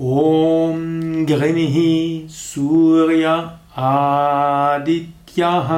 ॐ गृणिः सूर्य आदित्यः